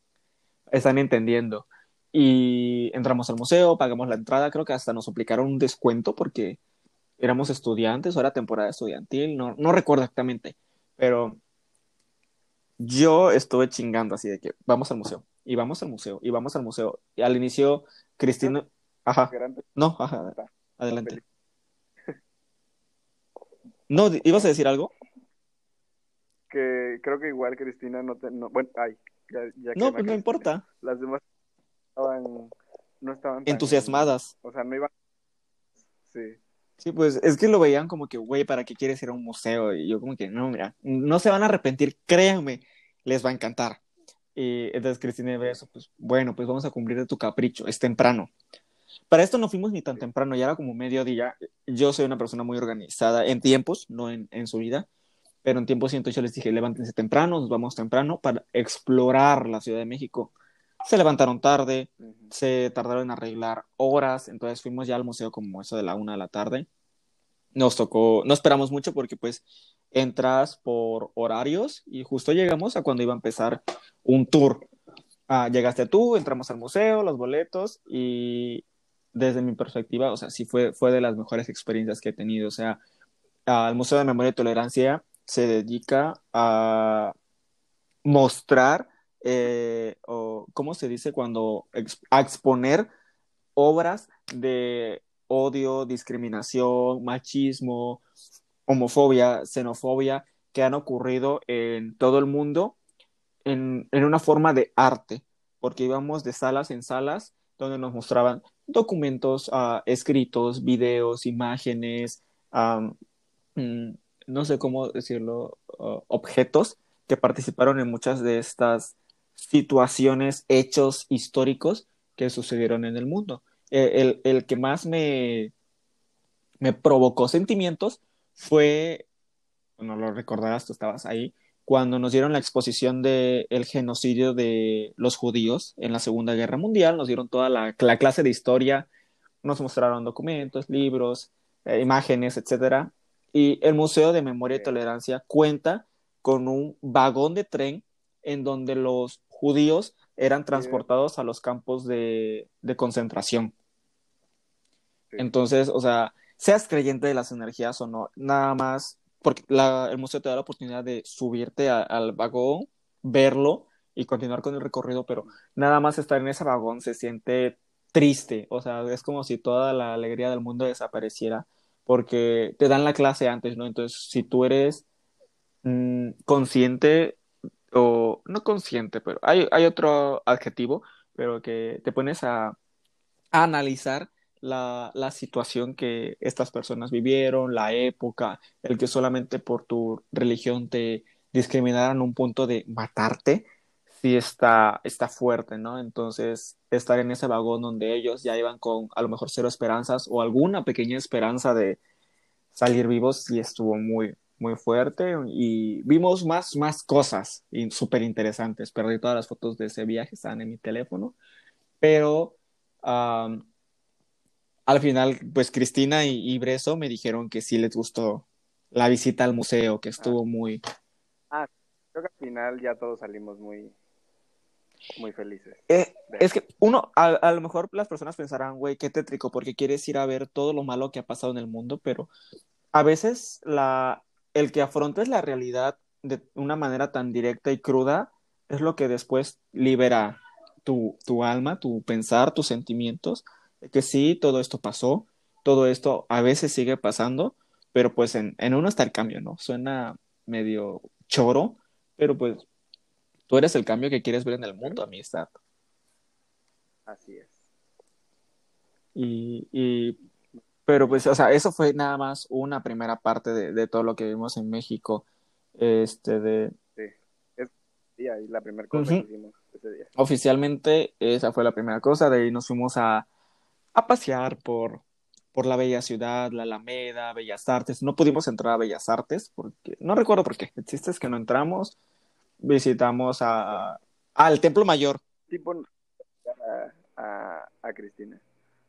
están entendiendo. Y entramos al museo, pagamos la entrada, creo que hasta nos aplicaron un descuento porque éramos estudiantes o era temporada estudiantil, no, no recuerdo exactamente, pero yo estuve chingando así de que vamos al museo, y vamos al museo, y vamos al museo. Y al inicio, Cristina, ajá, no, ajá, adelante. No, ¿ibas a decir algo? Que creo que igual Cristina no te, no, bueno, ay, ya, ya No, pues no importa. Las demás estaban, no estaban tan- Entusiasmadas. O sea, no iban, sí. Sí, pues es que lo veían como que, güey, ¿para qué quieres ir a un museo? Y yo como que, no, mira, no se van a arrepentir, créanme, les va a encantar. Y entonces Cristina ve eso, pues bueno, pues vamos a cumplir de tu capricho, es temprano. Para esto no fuimos ni tan temprano, ya era como mediodía. Yo soy una persona muy organizada en tiempos, no en, en su vida, pero en tiempos siento yo les dije, levántense temprano, nos vamos temprano para explorar la Ciudad de México. Se levantaron tarde, se tardaron en arreglar horas, entonces fuimos ya al museo como eso de la una de la tarde. Nos tocó, no esperamos mucho porque pues entras por horarios y justo llegamos a cuando iba a empezar un tour. Ah, llegaste tú, entramos al museo, los boletos y desde mi perspectiva, o sea, sí fue, fue de las mejores experiencias que he tenido. O sea, al Museo de Memoria y Tolerancia se dedica a mostrar, eh, o ¿cómo se dice? Cuando a exponer obras de odio, discriminación, machismo, homofobia, xenofobia que han ocurrido en todo el mundo en, en una forma de arte, porque íbamos de salas en salas donde nos mostraban documentos ah, escritos, videos, imágenes, mm, no sé cómo decirlo, objetos que participaron en muchas de estas situaciones, hechos históricos que sucedieron en el mundo. Eh, el, el que más me, me provocó sentimientos fue, no lo recordarás, tú estabas ahí, cuando nos dieron la exposición del el genocidio de los judíos en la Segunda Guerra Mundial, nos dieron toda la, la clase de historia nos mostraron documentos, libros, eh, imágenes, etcétera. Y el Museo de Memoria y Tolerancia cuenta con un vagón de tren en donde los judíos eran transportados a los campos de, de concentración. Entonces, o sea, seas creyente de las energías o no, nada más, porque la, el museo te da la oportunidad de subirte al vagón, verlo y continuar con el recorrido, pero nada más estar en ese vagón se siente triste, o sea, es como si toda la alegría del mundo desapareciera, porque te dan la clase antes, ¿no? Entonces, si tú eres mm, consciente o no consciente, pero hay, hay otro adjetivo, pero que te pones a, a analizar la, la, situación que estas personas vivieron, la época, el que solamente por tu religión te discriminaran un punto de matarte, sí está, está fuerte, ¿no? Entonces, estar en ese vagón donde ellos ya iban con a lo mejor cero esperanzas o alguna pequeña esperanza de salir vivos, sí estuvo muy, muy fuerte y vimos más, más cosas súper interesantes. Perdí todas las fotos de ese viaje, estaban en mi teléfono, pero al final, pues Cristina y, y, Breso me dijeron que sí les gustó la visita al museo, que estuvo muy... Ah, creo que al final ya todos salimos muy, muy felices. Eh, es que uno, a, a, lo mejor las personas pensarán, güey, qué tétrico, porque quieres ir a ver todo lo malo que ha pasado en el mundo, pero a veces la, el que afrontes la realidad de una manera tan directa y cruda es lo que después libera tu, tu alma, tu pensar, tus sentimientos, que sí, todo esto pasó, todo esto a veces sigue pasando, pero pues en, en uno está el cambio, ¿no? Suena medio choro, pero pues Tú eres el cambio que quieres ver en el mundo, amistad. Así es. Y, y, pero pues, o sea, eso fue nada más una primera parte de, de todo lo que vimos en México. Este, de... Sí, es día y la primera cosa uh -huh. que hicimos ese día. Oficialmente, esa fue la primera cosa. De ahí nos fuimos a, a pasear por, por la bella ciudad, la Alameda, Bellas Artes. No pudimos entrar a Bellas Artes porque no recuerdo por qué. El chiste es que no entramos visitamos a, al Templo Mayor. Tipo a, a, a Cristina.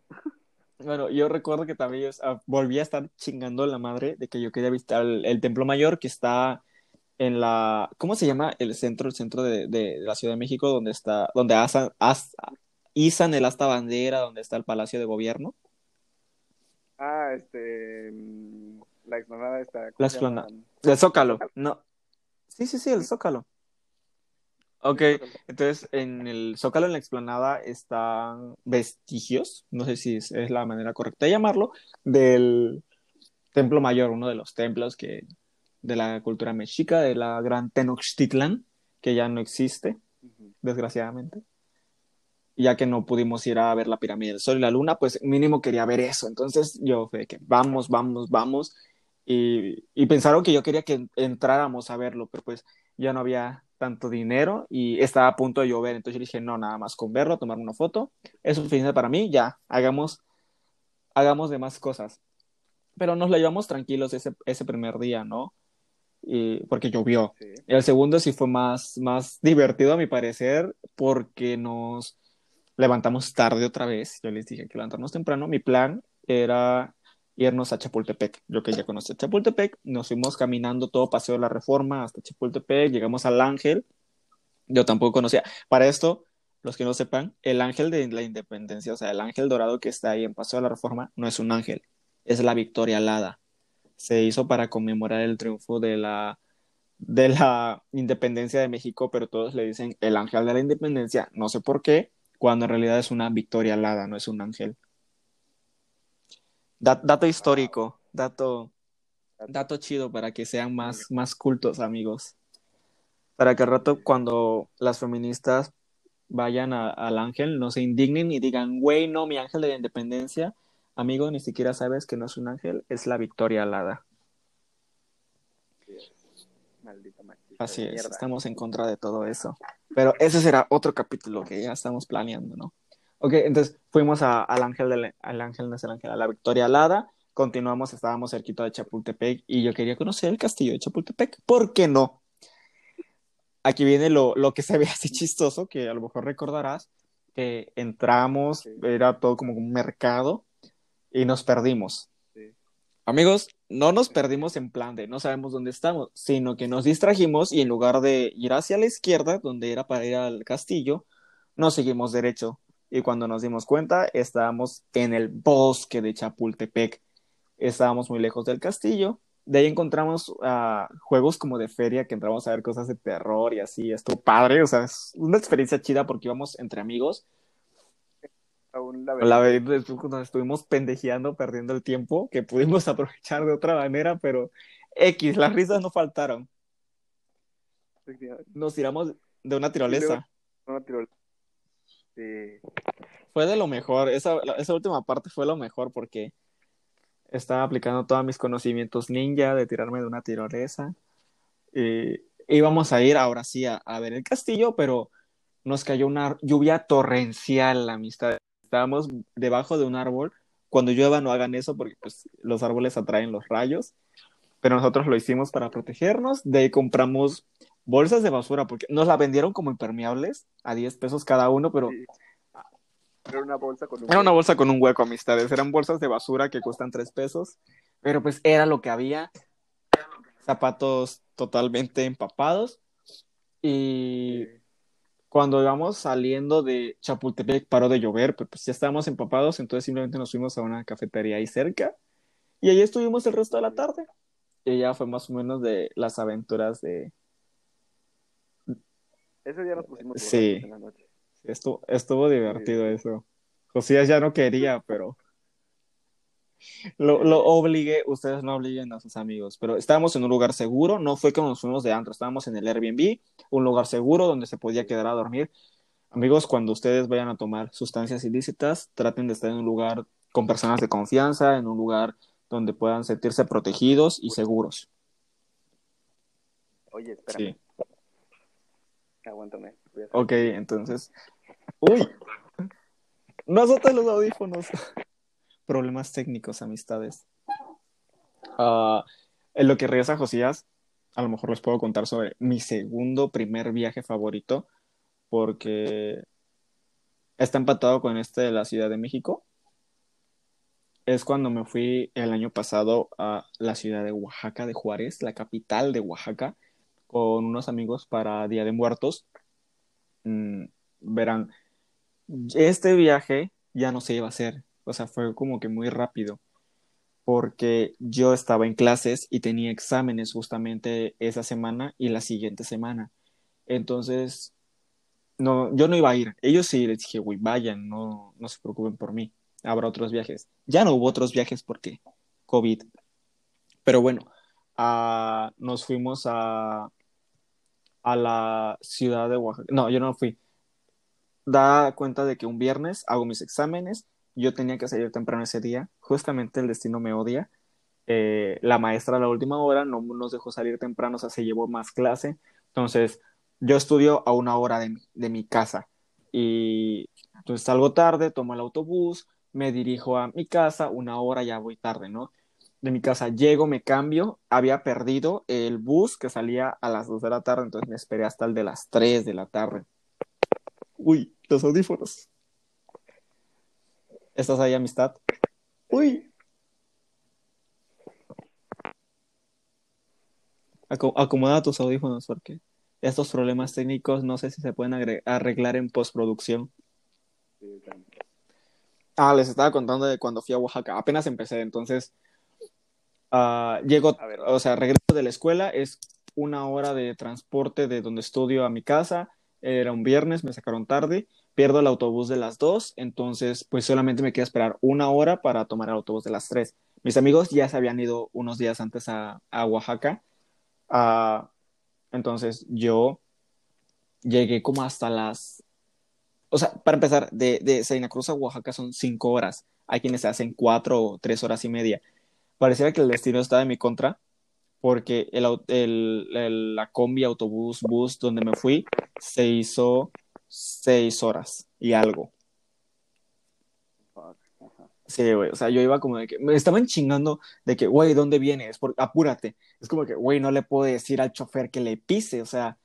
Bueno, yo recuerdo que también yo volví a estar chingando la madre de que yo quería visitar el, el, Templo Mayor que está en la, ¿cómo se llama? El centro, el centro de, de, de la Ciudad de México, donde está, donde asan, as, izan el asta bandera, donde está el Palacio de Gobierno. Ah, este, la explanada está. La explanada. El Zócalo, no. Sí, sí, sí, el Zócalo. Ok, entonces en el Zócalo, en la explanada, están vestigios, no sé si es, es, la manera correcta de llamarlo, del Templo Mayor, uno de los templos que, de la cultura mexica, de la gran Tenochtitlan, que ya no existe, uh -huh. desgraciadamente. Ya que no pudimos ir a ver la pirámide del Sol y la Luna, pues mínimo quería ver eso. Entonces yo fue que vamos, vamos, vamos. Y, y pensaron que yo quería que entráramos a verlo, pero pues ya no había tanto dinero y estaba a punto de llover. Entonces yo dije, no, nada más con verlo, tomar una foto, es suficiente para mí, ya, hagamos, hagamos demás cosas. Pero nos la llevamos tranquilos ese, ese primer día, ¿no? Y, porque llovió. Sí. El segundo sí fue más, más divertido a mi parecer porque nos levantamos tarde otra vez. Yo les dije que levantarnos temprano. Mi plan era irnos a Chapultepec. Yo que ya conocí Chapultepec, nos fuimos caminando todo Paseo de la Reforma hasta Chapultepec, llegamos al Ángel. Yo tampoco conocía. Para esto, los que no sepan, el Ángel de la Independencia, o sea, el Ángel Dorado que está ahí en Paseo de la Reforma, no es un ángel, es la Victoria Alada. Se hizo para conmemorar el triunfo de la de la independencia de México, pero todos le dicen el ángel de la independencia, no sé por qué, cuando en realidad es una victoria alada, no es un ángel. Dato histórico, dato, dato chido para que sean más, más cultos, amigos. Para que al rato, cuando las feministas vayan a, al ángel, no se indignen y digan, güey, no, mi ángel de la independencia, amigo, ni siquiera sabes que no es un ángel, es la victoria alada. Maldita Así es, estamos en contra de todo eso. Pero ese será otro capítulo que ya estamos planeando, ¿no? Ok, entonces fuimos a, al ángel, de, al ángel, no es el ángel, a la Victoria Alada, continuamos, estábamos cerquita de Chapultepec y yo quería conocer el castillo de Chapultepec, ¿por qué no? Aquí viene lo, lo que se ve así chistoso, que a lo mejor recordarás, que entramos, era todo como un mercado, y nos perdimos. Sí. Amigos, no nos perdimos en plan de no sabemos dónde estamos, sino que nos distrajimos y en lugar de ir hacia la izquierda, donde era para ir al castillo, nos seguimos derecho. Y cuando nos dimos cuenta, estábamos en el bosque de Chapultepec. Estábamos muy lejos del castillo. De ahí encontramos uh, juegos como de feria que entramos a ver cosas de terror y así. Estuvo padre, o sea, es una experiencia chida porque íbamos entre amigos A un la laberinto. verdad, nos estuvimos pendejeando, perdiendo el tiempo, que pudimos aprovechar de otra manera, pero X, las risas no faltaron. Nos tiramos de una tirolesa. Una tirolesa. Sí. Fue de lo mejor, esa, esa última parte fue lo mejor porque estaba aplicando todos mis conocimientos ninja de tirarme de una tirolesa. Y íbamos a ir ahora sí a, a ver el castillo, pero nos cayó una lluvia torrencial, la amistad. Estábamos debajo de un árbol. Cuando llueva no hagan eso porque pues, los árboles atraen los rayos. Pero nosotros lo hicimos para protegernos. De ahí compramos bolsas de basura porque nos la vendieron como impermeables a 10 pesos cada uno, pero Sí. Era una bolsa con un. era una bolsa con un hueco, amistades. Eran bolsas de basura que cuestan 3 pesos, pero pues era lo que había. Zapatos totalmente empapados. Y Sí. cuando íbamos saliendo de Chapultepec paró de llover, pues, pues ya estábamos empapados, entonces simplemente nos fuimos a una cafetería ahí cerca y ahí estuvimos el resto de la tarde. Y ya fue más o menos de las aventuras de... Ese día nos pusimos Sí. en la noche. Estuvo, estuvo divertido eso. Josías ya no quería, pero lo, lo obligué, ustedes no obliguen a sus amigos, pero estábamos en un lugar seguro, no fue que nos fuimos de antro, estábamos en el Airbnb, un lugar seguro donde se podía quedar a dormir. Amigos, cuando ustedes vayan a tomar sustancias ilícitas, traten de estar en un lugar con personas de confianza, en un lugar donde puedan sentirse protegidos y seguros. Oye, espérame. Sí. Aguántame. Ok, entonces. Uy, no azotes los audífonos. Problemas técnicos, amistades. Ah, en lo que regresa Josías, a lo mejor les puedo contar sobre mi segundo primer viaje favorito, porque está empatado con este de la Ciudad de México. Es cuando me fui el año pasado a la ciudad de Oaxaca, de Juárez, la capital de Oaxaca, con unos amigos para Día de Muertos. Mm, verán, este viaje ya no se iba a hacer, o sea, fue como que muy rápido, porque yo estaba en clases y tenía exámenes justamente esa semana y la siguiente semana. Entonces, no, yo no iba a ir. Ellos sí les dije, güey, vayan, no, no se preocupen por mí. Habrá otros viajes. Ya no hubo otros viajes porque COVID. Pero bueno, ah, nos fuimos a, a la ciudad de Oaxaca. No, yo no fui. Da cuenta de que un viernes hago mis exámenes. Yo tenía que salir temprano ese día. Justamente el destino me odia. Eh, la maestra a la última hora no nos dejó salir temprano, o sea, se llevó más clase. Entonces, yo estudio a una hora de mi, de mi casa. Y entonces salgo tarde, tomo el autobús, me dirijo a mi casa, una hora ya voy tarde, ¿no? De mi casa llego, me cambio, había perdido el bus que salía a las 2 de la tarde, entonces me esperé hasta el de las 3 de la tarde. Uy, los audífonos. ¿Estás ahí, amistad? Uy. Aco- acomoda tus audífonos porque estos problemas técnicos no sé si se pueden arreglar en postproducción. Sí. Ah, les estaba contando de cuando fui a Oaxaca. Apenas empecé, entonces ah, llego, o sea, regreso de la escuela, es una hora de transporte de donde estudio a mi casa. Era un viernes, me sacaron tarde, pierdo el autobús de las dos, entonces pues solamente me queda esperar una hora para tomar el autobús de las tres. Mis amigos ya se habían ido unos días antes a, a Oaxaca, Ah, entonces yo llegué como hasta las o sea, para empezar, de, de Cruz a Oaxaca son cinco horas. Hay quienes se hacen cuatro o tres horas y media. Pareciera que el destino estaba en mi contra, porque el, au- el- el- la combi, autobús, bus donde me fui se hizo seis horas y algo. Sí, güey. O sea, yo iba como de que me estaban chingando de que, güey, ¿dónde vienes? Por, apúrate. Es como que, güey, no le puedo decir al chofer que le pise. O sea,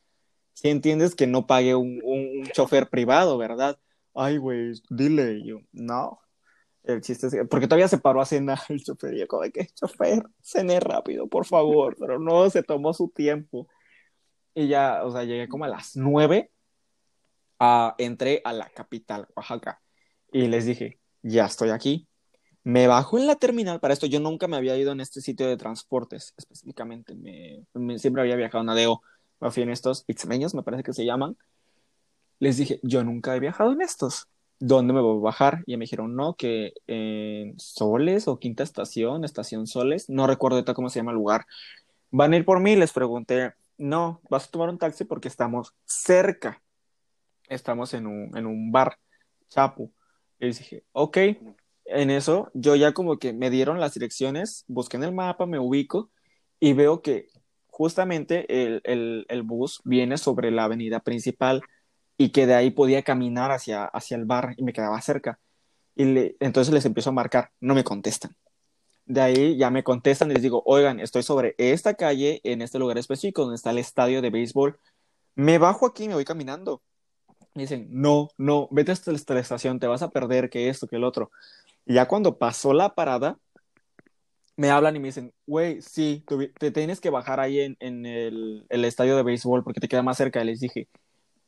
si entiendes que no pague un, un- un chofer privado, ¿verdad? Ay, güey, dile. Y yo, no. El chiste es que, porque todavía se paró a cenar el chofer y yo como que, chofer, cené rápido, por favor, pero no, se tomó su tiempo. Y ya, o sea, llegué como a las nueve, ah, entré a la capital, Oaxaca, y les dije, ya estoy aquí. Me bajo en la terminal, para esto yo nunca me había ido en este sitio de transportes, específicamente, me, me- siempre había viajado en ADEO, me fui en estos Itzmeños, me parece que se llaman. Les dije, yo nunca he viajado en estos. ¿Dónde me voy a bajar? Y me dijeron, no, que en Soles o Quinta Estación, Estación Soles, no recuerdo ahorita cómo se llama el lugar. ¿Van a ir por mí? Les pregunté, no, vas a tomar un taxi porque estamos cerca. Estamos en un, en un bar, Chapu. Y dije, ok, en eso yo ya como que me dieron las direcciones, busqué en el mapa, me ubico y veo que justamente el, el, el bus viene sobre la avenida principal y que de ahí podía caminar hacia, hacia el bar y me quedaba cerca. Y entonces les empiezo a marcar, no me contestan. De ahí ya me contestan y les digo, oigan, estoy sobre esta calle, en este lugar específico, donde está el estadio de béisbol. Me bajo aquí me voy caminando. Me dicen, no, no, vete hasta la estación, te vas a perder, que esto, que el otro. Y ya cuando pasó la parada, me hablan y me dicen, güey, sí, te tienes que bajar ahí en, en el, el estadio de béisbol porque te queda más cerca. Y les dije,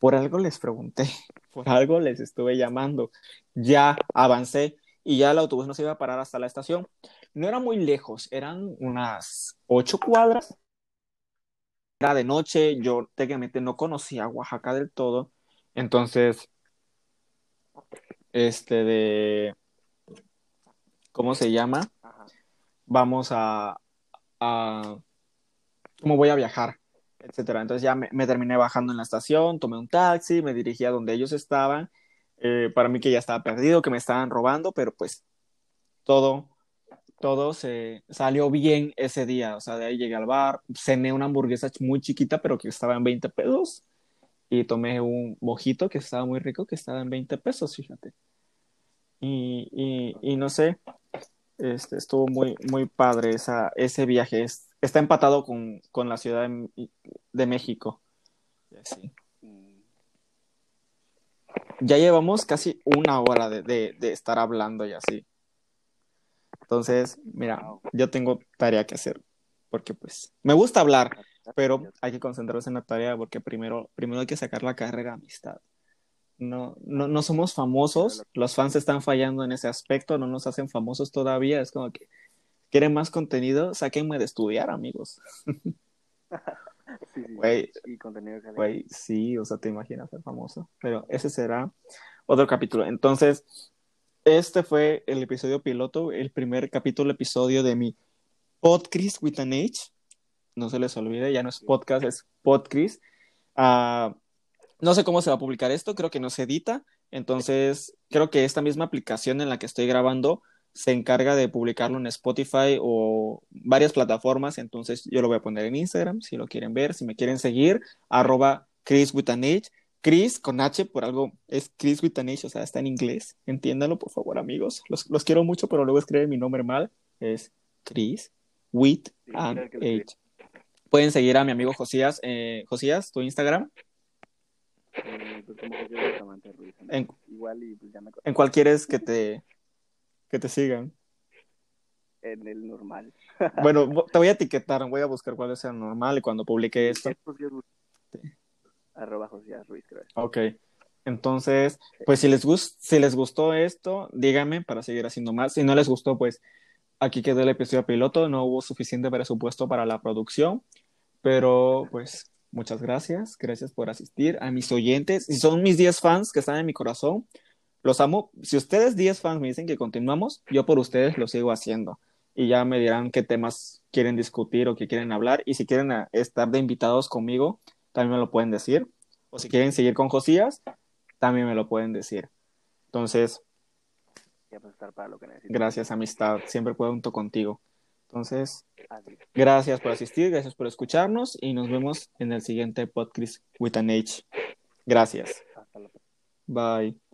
por algo les pregunté, por algo les estuve llamando. Ya avancé y ya el autobús no se iba a parar hasta la estación. No era muy lejos, eran unas ocho cuadras. Era de noche, yo técnicamente no conocía Oaxaca del todo. Entonces, este de, ¿cómo se llama? Vamos a, a cómo voy a viajar, etcétera. Entonces ya me, terminé bajando en la estación, tomé un taxi, me dirigí a donde ellos estaban. Eh, para mí que ya estaba perdido, que me estaban robando, pero pues todo, todo se salió bien ese día. O sea, de ahí llegué al bar, cené una hamburguesa muy chiquita, pero que estaba en 20 pesos. Y tomé un mojito que estaba muy rico, que estaba en 20 pesos, fíjate. Y, y, y no sé, este, estuvo muy, muy padre esa, ese viaje. Es- está empatado con, con la Ciudad de, de México. Y así. Mm, Ya llevamos casi una hora de, de, de estar hablando y así. Entonces, mira, yo tengo tarea que hacer, porque pues me gusta hablar, pero hay que concentrarse en la tarea porque primero, primero hay que sacar la carrera de amistad. No, no, no somos famosos, los fans están fallando en ese aspecto, no nos hacen famosos todavía, es como que quieren más contenido, sáquenme de estudiar, amigos. Sí, sí, Güey, y contenido que Güey, sí, o sea, te imaginas ser famoso. Pero ese será otro capítulo. Entonces, este fue el episodio piloto, el primer capítulo, episodio de mi Podcast with an H. No se les olvide, ya no es podcast, es Podcast. Ah, no sé cómo se va a publicar esto, creo que no se edita. Entonces, creo que esta misma aplicación en la que estoy grabando se encarga de publicarlo en Spotify o varias plataformas. Entonces, yo lo voy a poner en Instagram si lo quieren ver, si me quieren seguir, arroba Chris with an H. Chris con H por algo es Chris with an H, o sea, está en inglés. Entiéndanlo, por favor, amigos. Los, los quiero mucho, pero luego escriben mi nombre mal. Es Chris with Sí, an. H. Pueden seguir a mi amigo Josías. Eh, Josías, tu Instagram. Eh, pues como José Bustamante Ruiz. ¿no? En- Igual y pues ya me ¿En cuál quieres que te, que te sigan? en el normal. Bueno, te voy a etiquetar, voy a buscar cuál es el normal y cuando publique esto. Bustamante. Arroba Josías Ruiz, creo. Ok. Entonces, pues si les, gus- si les gustó esto, díganme para seguir haciendo más. Si no les gustó, pues aquí quedó el episodio piloto. No hubo suficiente presupuesto para la producción. Pero pues muchas gracias. Gracias por asistir. A mis oyentes, si son mis 10 fans que están en mi corazón, los amo. Si ustedes 10 fans me dicen que continuamos, yo por ustedes lo sigo haciendo. Y ya me dirán qué temas quieren discutir o qué quieren hablar. Y si quieren ah, estar de invitados conmigo, también me lo pueden decir. O si quieren seguir con Josías, también me lo pueden decir. Entonces, para lo que necesito. gracias, amistad. Siempre cuento contigo. Entonces, gracias por asistir, gracias por escucharnos y nos vemos en el siguiente podcast with an H. Gracias. Bye.